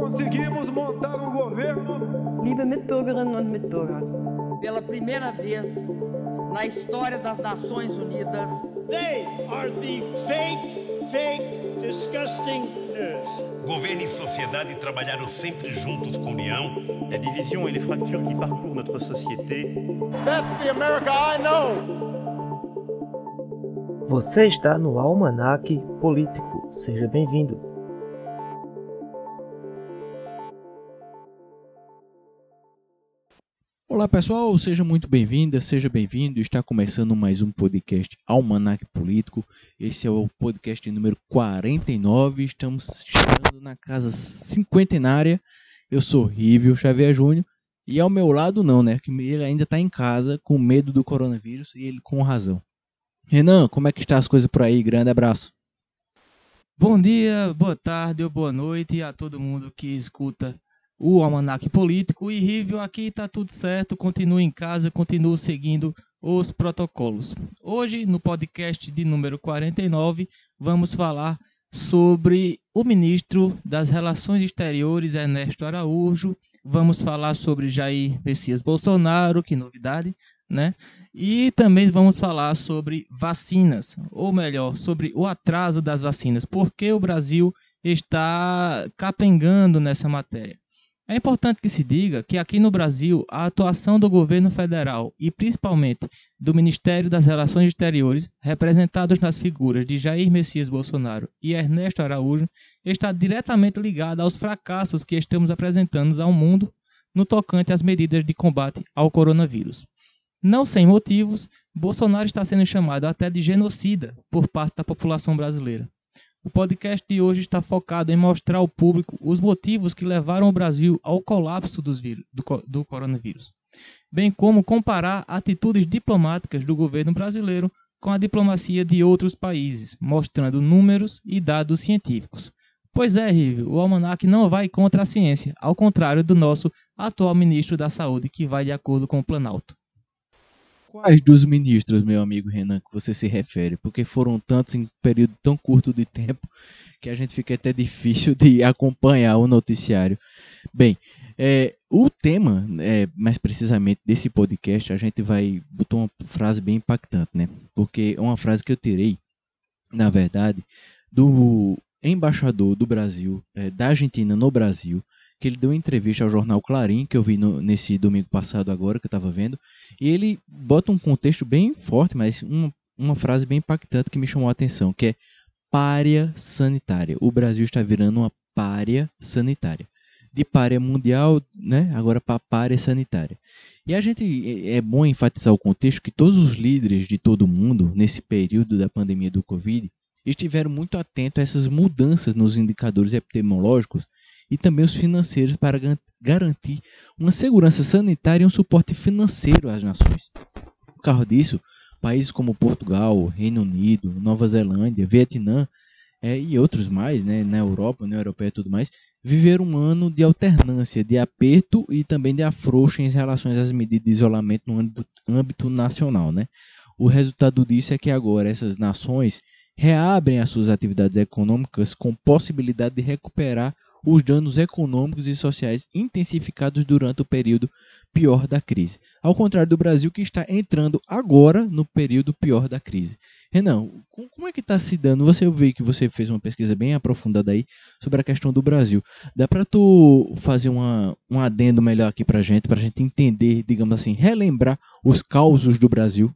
conseguimos montar um governo. Liebe Mitbürgerinnen und Mitbürger, pela primeira vez na história das Nações Unidas, They are the fake, fake, disgusting news. Governo e sociedade trabalharam sempre juntos com união. La division et les fractures qui parcourent notre société That's the America I know. Você está no Almanac Político. Seja bem-vindo. Olá pessoal, seja muito bem-vinda, seja bem-vindo. Está começando mais um podcast Almanac Político. Esse é o podcast número 49. Estamos chegando na casa cinquentenária. Eu sou Rívio Xavier Júnior e ao meu lado não, né? Que ele ainda está em casa com medo do coronavírus e ele com razão. Renan, como é que está as coisas por aí? Grande abraço. Bom dia, boa tarde ou boa noite a todo mundo que escuta o Almanac Político. E Rívio, aqui tá tudo certo, continue em casa, continue seguindo os protocolos. Hoje, no podcast de número 49, vamos falar sobre o ministro das Relações Exteriores, Ernesto Araújo. Vamos falar sobre Jair Messias Bolsonaro, que novidade, né? E também vamos falar sobre vacinas, ou melhor, sobre o atraso das vacinas, porque o Brasil está capengando nessa matéria. É importante que se diga que aqui no Brasil a atuação do governo federal e principalmente do Ministério das Relações Exteriores, representados nas figuras de Jair Messias Bolsonaro e Ernesto Araújo, está diretamente ligada aos fracassos que estamos apresentando ao mundo no tocante às medidas de combate ao coronavírus. Não sem motivos, Bolsonaro está sendo chamado até de genocida por parte da população brasileira. O podcast de hoje está focado em mostrar ao público os motivos que levaram o Brasil ao colapso vírus, do, do coronavírus, bem como comparar atitudes diplomáticas do governo brasileiro com a diplomacia de outros países, mostrando números e dados científicos. Pois é, Rívio, o Almanac não vai contra a ciência, ao contrário do nosso atual ministro da Saúde, que vai de acordo com o Planalto. Quais dos ministros, meu amigo Renan, que você se refere? Porque foram tantos em um período tão curto de tempo que a gente fica até difícil de acompanhar o noticiário. Bem, é, o tema, é, mais precisamente desse podcast, a gente vai botar uma frase bem impactante, né? Porque é uma frase que eu tirei, na verdade, do embaixador do Brasil, é, da Argentina no Brasil, que ele deu uma entrevista ao jornal Clarim, que eu vi no, nesse domingo passado agora, que eu estava vendo, e ele bota um contexto bem forte, mas uma, uma frase bem impactante que me chamou a atenção, que é párea sanitária. O Brasil está virando uma párea sanitária. De párea mundial, né, agora para párea sanitária. E a gente é bom enfatizar o contexto que todos os líderes de todo o mundo, nesse período da pandemia do Covid, estiveram muito atentos a essas mudanças nos indicadores epidemiológicos e também os financeiros para garantir uma segurança sanitária e um suporte financeiro às nações. Por causa disso, países como Portugal, Reino Unido, Nova Zelândia, Vietnã é, e outros mais, né, na Europa, União Europeia e tudo mais, viveram um ano de alternância, de aperto e também de afrouxo em relação às medidas de isolamento no âmbito, âmbito nacional. Né? O resultado disso é que agora essas nações reabrem as suas atividades econômicas com possibilidade de recuperar os danos econômicos e sociais intensificados durante o período pior da crise. Ao contrário do Brasil, que está entrando agora no período pior da crise. Renan, como é que está se dando? Você viu que você fez uma pesquisa bem aprofundada aí sobre a questão do Brasil. Dá para tu fazer uma, um adendo melhor aqui para gente, para a gente entender, digamos assim, relembrar os causos do Brasil?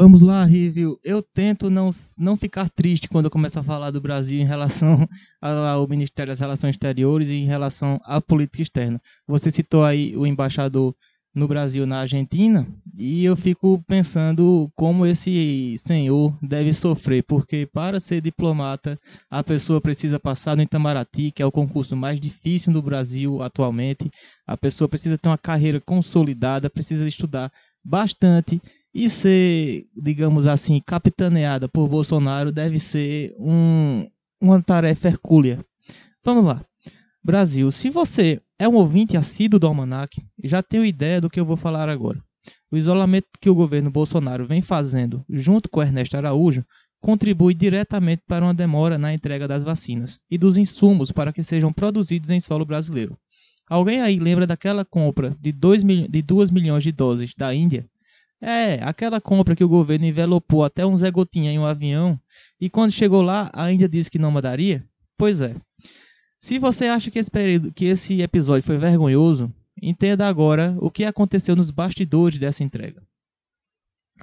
Vamos lá, Rívio. Eu tento não, não ficar triste quando eu começo a falar do Brasil em relação ao Ministério das Relações Exteriores e em relação à política externa. Você citou aí o embaixador no Brasil, na Argentina, e eu fico pensando como esse senhor deve sofrer, porque para ser diplomata, a pessoa precisa passar no Itamaraty, que é o concurso mais difícil no Brasil atualmente. A pessoa precisa ter uma carreira consolidada, precisa estudar bastante e ser, digamos assim, capitaneada por Bolsonaro deve ser um, uma tarefa hercúlea. Vamos lá. Brasil, se você é um ouvinte assíduo do Almanac, já tenho ideia do que eu vou falar agora. O isolamento que o governo Bolsonaro vem fazendo junto com Ernesto Araújo contribui diretamente para uma demora na entrega das vacinas e dos insumos para que sejam produzidos em solo brasileiro. Alguém aí lembra daquela compra de 2, de 2 milhões de doses da Índia? É, aquela compra que o governo envelopou até um Zé Gotinha em um avião e quando chegou lá a Índia disse que não mandaria? Pois é. Se você acha que esse, período, que esse episódio foi vergonhoso, entenda agora o que aconteceu nos bastidores dessa entrega.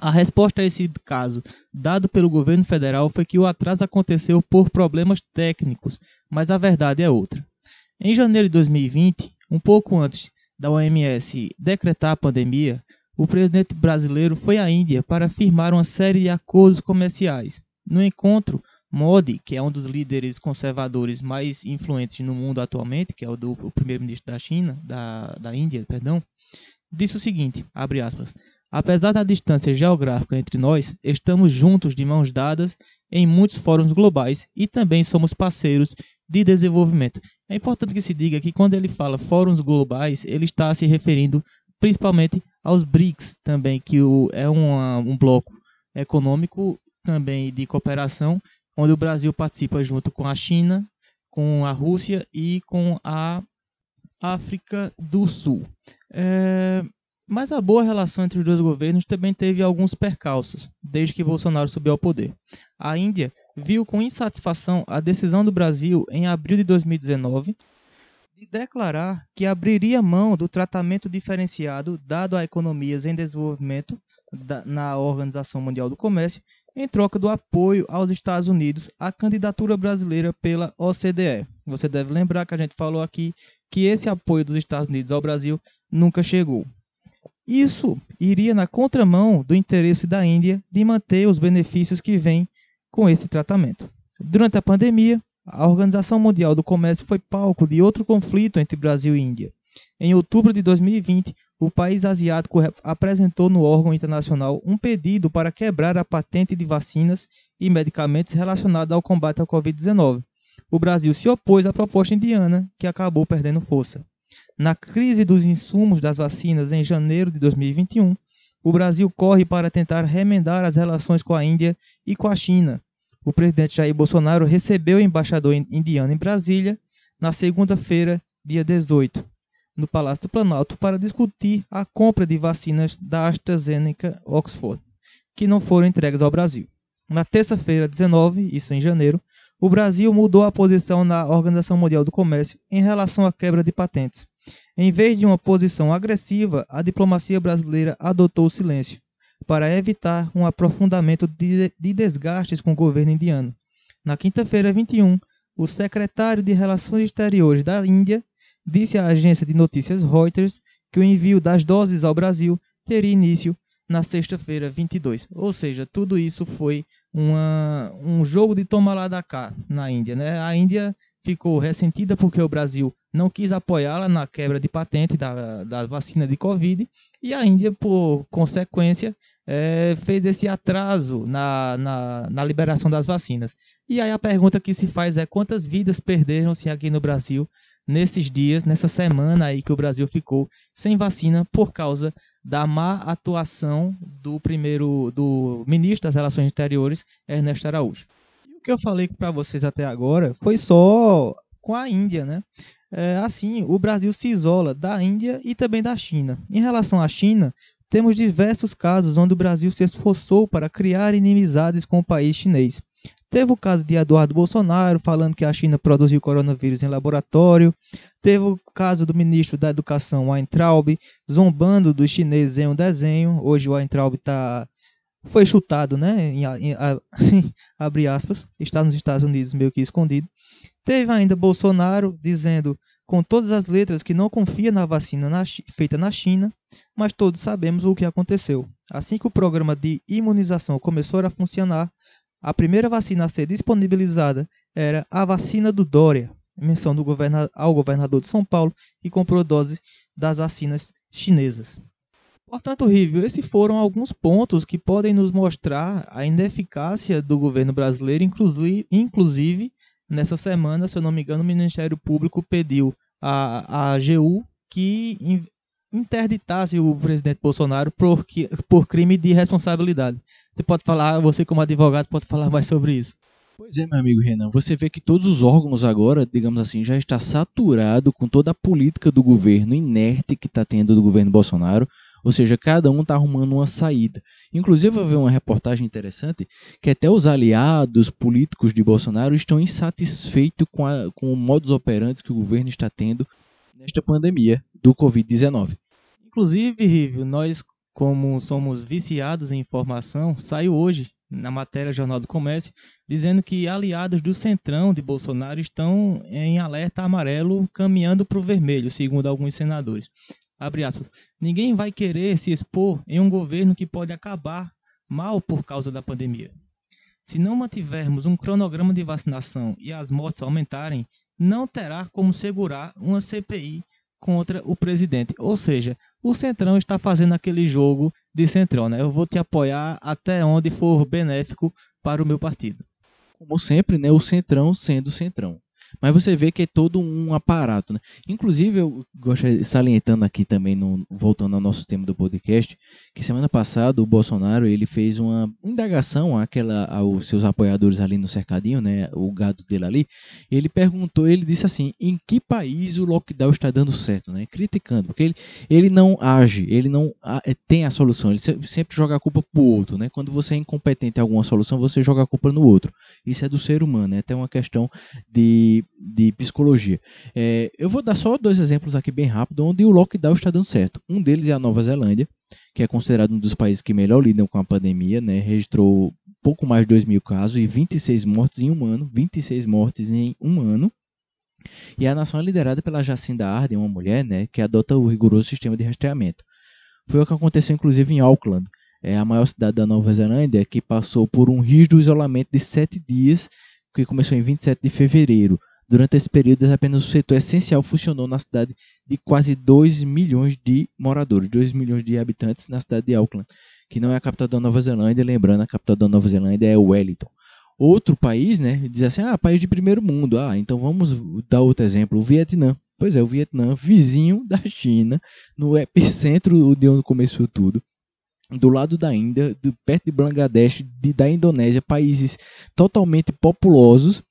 A resposta a esse caso, dado pelo governo federal, foi que o atraso aconteceu por problemas técnicos, mas a verdade é outra. Em janeiro de 2020, um pouco antes da OMS decretar a pandemia, o presidente brasileiro foi à Índia para firmar uma série de acordos comerciais. No encontro, Modi, que é um dos líderes conservadores mais influentes no mundo atualmente, que é o do primeiro-ministro da China, da, da Índia, perdão, disse o seguinte, abre aspas, Apesar da distância geográfica entre nós, estamos juntos de mãos dadas em muitos fóruns globais e também somos parceiros de desenvolvimento. É importante que se diga que quando ele fala fóruns globais, ele está se referindo principalmente aos BRICS também, que é uma, um bloco econômico também de cooperação, onde o Brasil participa junto com a China, com a Rússia e com a África do Sul. É, mas a boa relação entre os dois governos também teve alguns percalços, desde que Bolsonaro subiu ao poder. A Índia viu com insatisfação a decisão do Brasil, em abril de 2019, de declarar que abriria mão do tratamento diferenciado dado a economias em desenvolvimento da, na Organização Mundial do Comércio, em troca do apoio aos Estados Unidos à candidatura brasileira pela OCDE. Você deve lembrar que a gente falou aqui que esse apoio dos Estados Unidos ao Brasil nunca chegou. Isso iria na contramão do interesse da Índia de manter os benefícios que vêm com esse tratamento. Durante a pandemia, a Organização Mundial do Comércio foi palco de outro conflito entre Brasil e Índia. Em outubro de 2020, o país asiático apresentou no órgão internacional um pedido para quebrar a patente de vacinas e medicamentos relacionados ao combate ao Covid-19. O Brasil se opôs à proposta indiana, que acabou perdendo força. Na crise dos insumos das vacinas em janeiro de 2021, o Brasil corre para tentar remendar as relações com a Índia e com a China. O presidente Jair Bolsonaro recebeu o embaixador indiano em Brasília na segunda-feira, dia 18, no Palácio do Planalto, para discutir a compra de vacinas da AstraZeneca Oxford, que não foram entregues ao Brasil. Na terça-feira, 19, isso em janeiro, o Brasil mudou a posição na Organização Mundial do Comércio em relação à quebra de patentes. Em vez de uma posição agressiva, a diplomacia brasileira adotou o silêncio, para evitar um aprofundamento de, de desgastes com o governo indiano. Na quinta-feira, 21, o secretário de Relações Exteriores da Índia disse à agência de notícias Reuters que o envio das doses ao Brasil teria início na sexta-feira, 22. Ou seja, tudo isso foi uma, um jogo de toma lá da cá na Índia. Né? A Índia ficou ressentida porque o Brasil não quis apoiá-la na quebra de patente da, da vacina de Covid e a Índia, por consequência, é, fez esse atraso na, na, na, liberação das vacinas. E aí a pergunta que se faz é quantas vidas perderam-se aqui no Brasil nesses dias, nessa semana aí que o Brasil ficou sem vacina por causa da má atuação do primeiro do ministro das Relações Exteriores, Ernesto Araújo. E o que eu falei para vocês até agora foi só com a Índia, né? É, assim, o Brasil se isola da Índia e também da China. Em relação à China, temos diversos casos onde o Brasil se esforçou para criar inimizades com o país chinês. Teve o caso de Eduardo Bolsonaro falando que a China produziu coronavírus em laboratório. Teve o caso do ministro da Educação, Weintraub, zombando dos chineses em um desenho. Hoje o Weintraub tá, foi chutado, né? Em, em, abre aspas, está nos Estados Unidos meio que escondido. Teve ainda Bolsonaro dizendo com todas as letras que não confia na vacina na, feita na China, mas todos sabemos o que aconteceu. Assim que o programa de imunização começou a funcionar, a primeira vacina a ser disponibilizada era a vacina do Dória, menção do governa ao governador de São Paulo, que comprou dose das vacinas chinesas. Portanto, Rívio, esses foram alguns pontos que podem nos mostrar a ineficácia do governo brasileiro, inclusive nessa semana, se eu não me engano, o Ministério Público pediu à, à AGU que interditasse o presidente Bolsonaro por, por crime de responsabilidade. Você pode falar, você como advogado pode falar mais sobre isso. Pois é, meu amigo Renan, você vê que todos os órgãos agora, digamos assim, já está saturado com toda a política do governo inerte que está tendo do governo Bolsonaro, ou seja, cada um está arrumando uma saída. Inclusive, eu vi uma reportagem interessante que até os aliados políticos de Bolsonaro estão insatisfeitos com, a, com o modus operandi que o governo está tendo nesta pandemia do Covid-19. Inclusive, Rívio, nós, como somos viciados em informação, saiu hoje na matéria Jornal do Comércio, dizendo que aliados do centrão de Bolsonaro estão em alerta amarelo caminhando para o vermelho, segundo alguns senadores. Abre aspas. Ninguém vai querer se expor em um governo que pode acabar mal por causa da pandemia. Se não mantivermos um cronograma de vacinação e as mortes aumentarem, não terá como segurar uma CPI contra o presidente. Ou seja, o Centrão está fazendo aquele jogo de Centrão, né? Eu vou te apoiar até onde for benéfico para o meu partido. Como sempre, né? O Centrão sendo Centrão. Mas você vê que é todo um aparato, né? Inclusive, eu gosto de salientando aqui também, no, voltando ao nosso tema do podcast, que semana passada o Bolsonaro ele fez uma indagação àquela, aos seus apoiadores ali no cercadinho, né? O gado dele ali. Ele perguntou, ele disse assim: em que país o lockdown está dando certo, né? Criticando, porque ele, ele não age, ele não é, tem a solução, ele sempre joga a culpa pro outro, né? Quando você é incompetente em alguma solução, você joga a culpa no outro. Isso é do ser humano, é até uma questão de de, psicologia. É, eu vou dar só dois exemplos aqui bem rápido, onde o lockdown está dando certo. Um deles é a Nova Zelândia, que é considerado um dos países que melhor lidam com a pandemia, né? registrou pouco mais de 2 mil casos e 26 mortes em um ano, 26 mortes em um ano. E a nação é liderada pela Jacinda Ardern, uma mulher né, que adota o rigoroso sistema de rastreamento. Foi o que aconteceu inclusive em Auckland, é a maior cidade da Nova Zelândia, que passou por um rígido isolamento de sete dias, que começou em 27 de fevereiro. Durante esse período, apenas o setor essencial funcionou na cidade de quase 2 milhões de moradores, 2 milhões de habitantes na cidade de Auckland, que não é a capital da Nova Zelândia, lembrando, a capital da Nova Zelândia é Wellington. Outro país, né, diz assim, ah, país de primeiro mundo, ah, então vamos dar outro exemplo, o Vietnã. Pois é, o Vietnã, vizinho da China, no epicentro de onde começou tudo, do lado da Índia, do, perto de Bangladesh, de, da Indonésia, países totalmente populosos,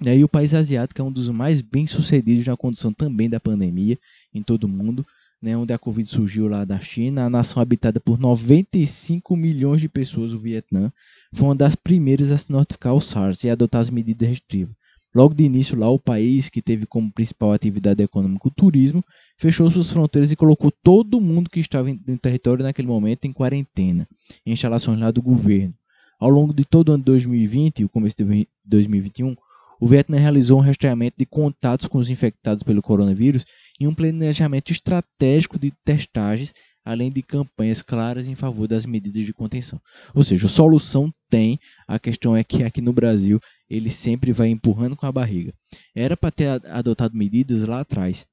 né? E o país asiático é um dos mais bem sucedidos na condução também da pandemia em todo o mundo, né? onde a Covid surgiu lá da China, a nação habitada por 95 milhões de pessoas, o Vietnã, foi uma das primeiras a se notificar o SARS e adotar as medidas restritivas. Logo de início lá, o país, que teve como principal atividade econômica o turismo, fechou suas fronteiras e colocou todo mundo que estava no território naquele momento em quarentena, em instalações lá do governo. Ao longo de todo o ano de 2020 e o começo de 2021, o Vietnã realizou um rastreamento de contatos com os infectados pelo coronavírus e um planejamento estratégico de testagens, além de campanhas claras em favor das medidas de contenção. Ou seja, a solução tem, a questão é que aqui no Brasil ele sempre vai empurrando com a barriga. Era para ter adotado medidas lá atrás,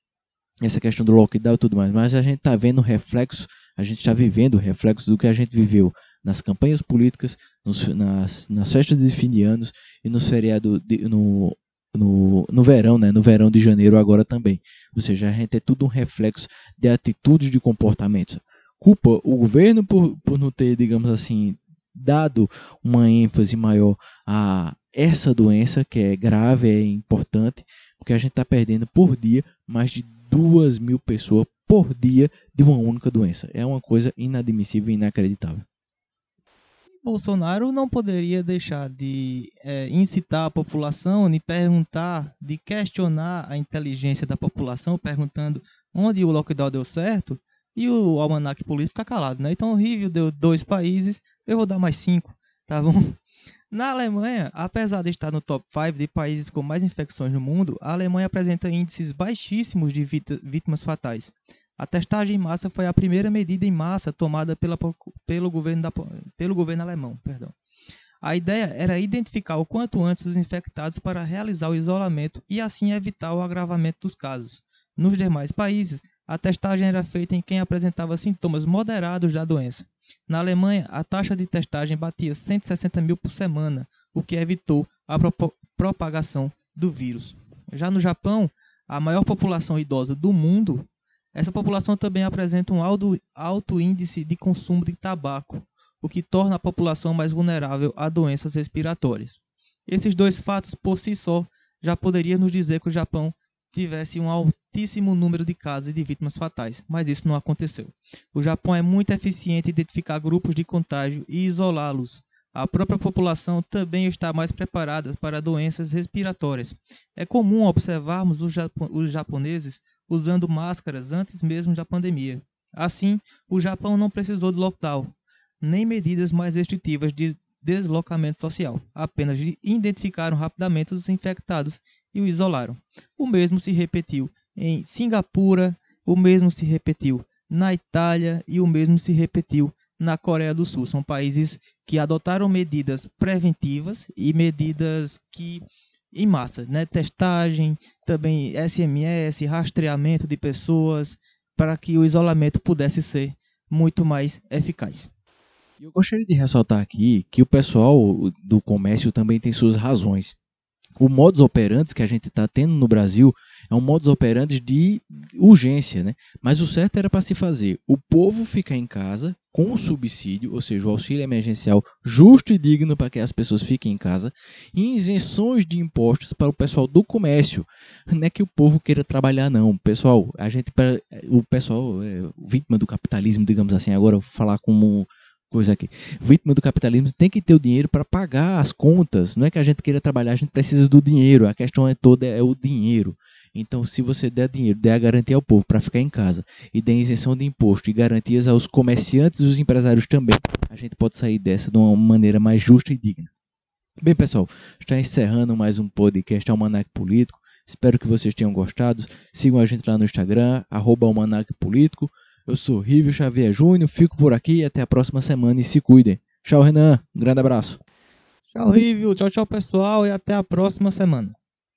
essa questão do lockdown e tudo mais, mas a gente está vendo o reflexo, a gente está vivendo o reflexo do que a gente viveu nas campanhas políticas, nos, nas, nas festas de fim de anos e nos feriados no, no, no verão, né? No verão de janeiro agora também. Ou seja, a gente é tudo um reflexo de atitudes de comportamentos. Culpa o governo por, por não ter, digamos assim, dado uma ênfase maior a essa doença que é grave, é importante, porque a gente está perdendo por dia mais de duas mil pessoas por dia de uma única doença. É uma coisa inadmissível e inacreditável. Bolsonaro não poderia deixar de é, incitar a população, de perguntar, de questionar a inteligência da população, perguntando onde o lockdown deu certo, e o almanac político ficar calado, né? Então o Rio deu dois países, eu vou dar mais cinco, tá bom? Na Alemanha, apesar de estar no top 5 de países com mais infecções no mundo, a Alemanha apresenta índices baixíssimos de vítimas fatais. A testagem em massa foi a primeira medida em massa tomada pela, pelo, governo da, pelo governo alemão. Perdão. A ideia era identificar o quanto antes os infectados para realizar o isolamento e assim evitar o agravamento dos casos. Nos demais países, a testagem era feita em quem apresentava sintomas moderados da doença. Na Alemanha, a taxa de testagem batia 160 mil por semana, o que evitou a propagação do vírus. Já no Japão, a maior população idosa do mundo Essa população também apresenta um alto, alto índice de consumo de tabaco, o que torna a população mais vulnerável a doenças respiratórias. Esses dois fatos por si só já poderiam nos dizer que o Japão tivesse um altíssimo número de casos e de vítimas fatais, mas isso não aconteceu. O Japão é muito eficiente em identificar grupos de contágio e isolá-los. A própria população também está mais preparada para doenças respiratórias. É comum observarmos os, japo os japoneses usando máscaras antes mesmo da pandemia. Assim, o Japão não precisou de lockdown, nem medidas mais restritivas de deslocamento social. Apenas identificaram rapidamente os infectados e o isolaram. O mesmo se repetiu em Singapura, o mesmo se repetiu na Itália e o mesmo se repetiu na Coreia do Sul. São países que adotaram medidas preventivas e medidas que em massa, né? Testagem, também SMS, rastreamento de pessoas para que o isolamento pudesse ser muito mais eficaz. Eu gostaria de ressaltar aqui que o pessoal do comércio também tem suas razões o modus operandi que a gente está tendo no Brasil é um modus operandi de urgência, né? Mas o certo era para se fazer o povo ficar em casa com o subsídio, ou seja, o auxílio emergencial justo e digno para que as pessoas fiquem em casa, e isenções de impostos para o pessoal do comércio. Não é que o povo queira trabalhar, não. Pessoal, a gente, o pessoal é vítima do capitalismo, digamos assim, agora falar como coisa aqui. Vítima do capitalismo tem que ter o dinheiro para pagar as contas. Não é que a gente queira trabalhar, a gente precisa do dinheiro. A questão é toda é o dinheiro. Então, se você der dinheiro, der a garantia ao povo para ficar em casa e der isenção de imposto e garantias aos comerciantes e os empresários também, a gente pode sair dessa de uma maneira mais justa e digna. Bem, pessoal, está encerrando mais um podcast Almanac Político. Espero que vocês tenham gostado. Sigam a gente lá no Instagram, arroba Almanac Político. Eu sou Rívio Xavier Júnior, fico por aqui até a próxima semana e se cuidem. Tchau, Renan. Um grande abraço. Tchau, Rívio. Tchau, tchau, pessoal, e até a próxima semana.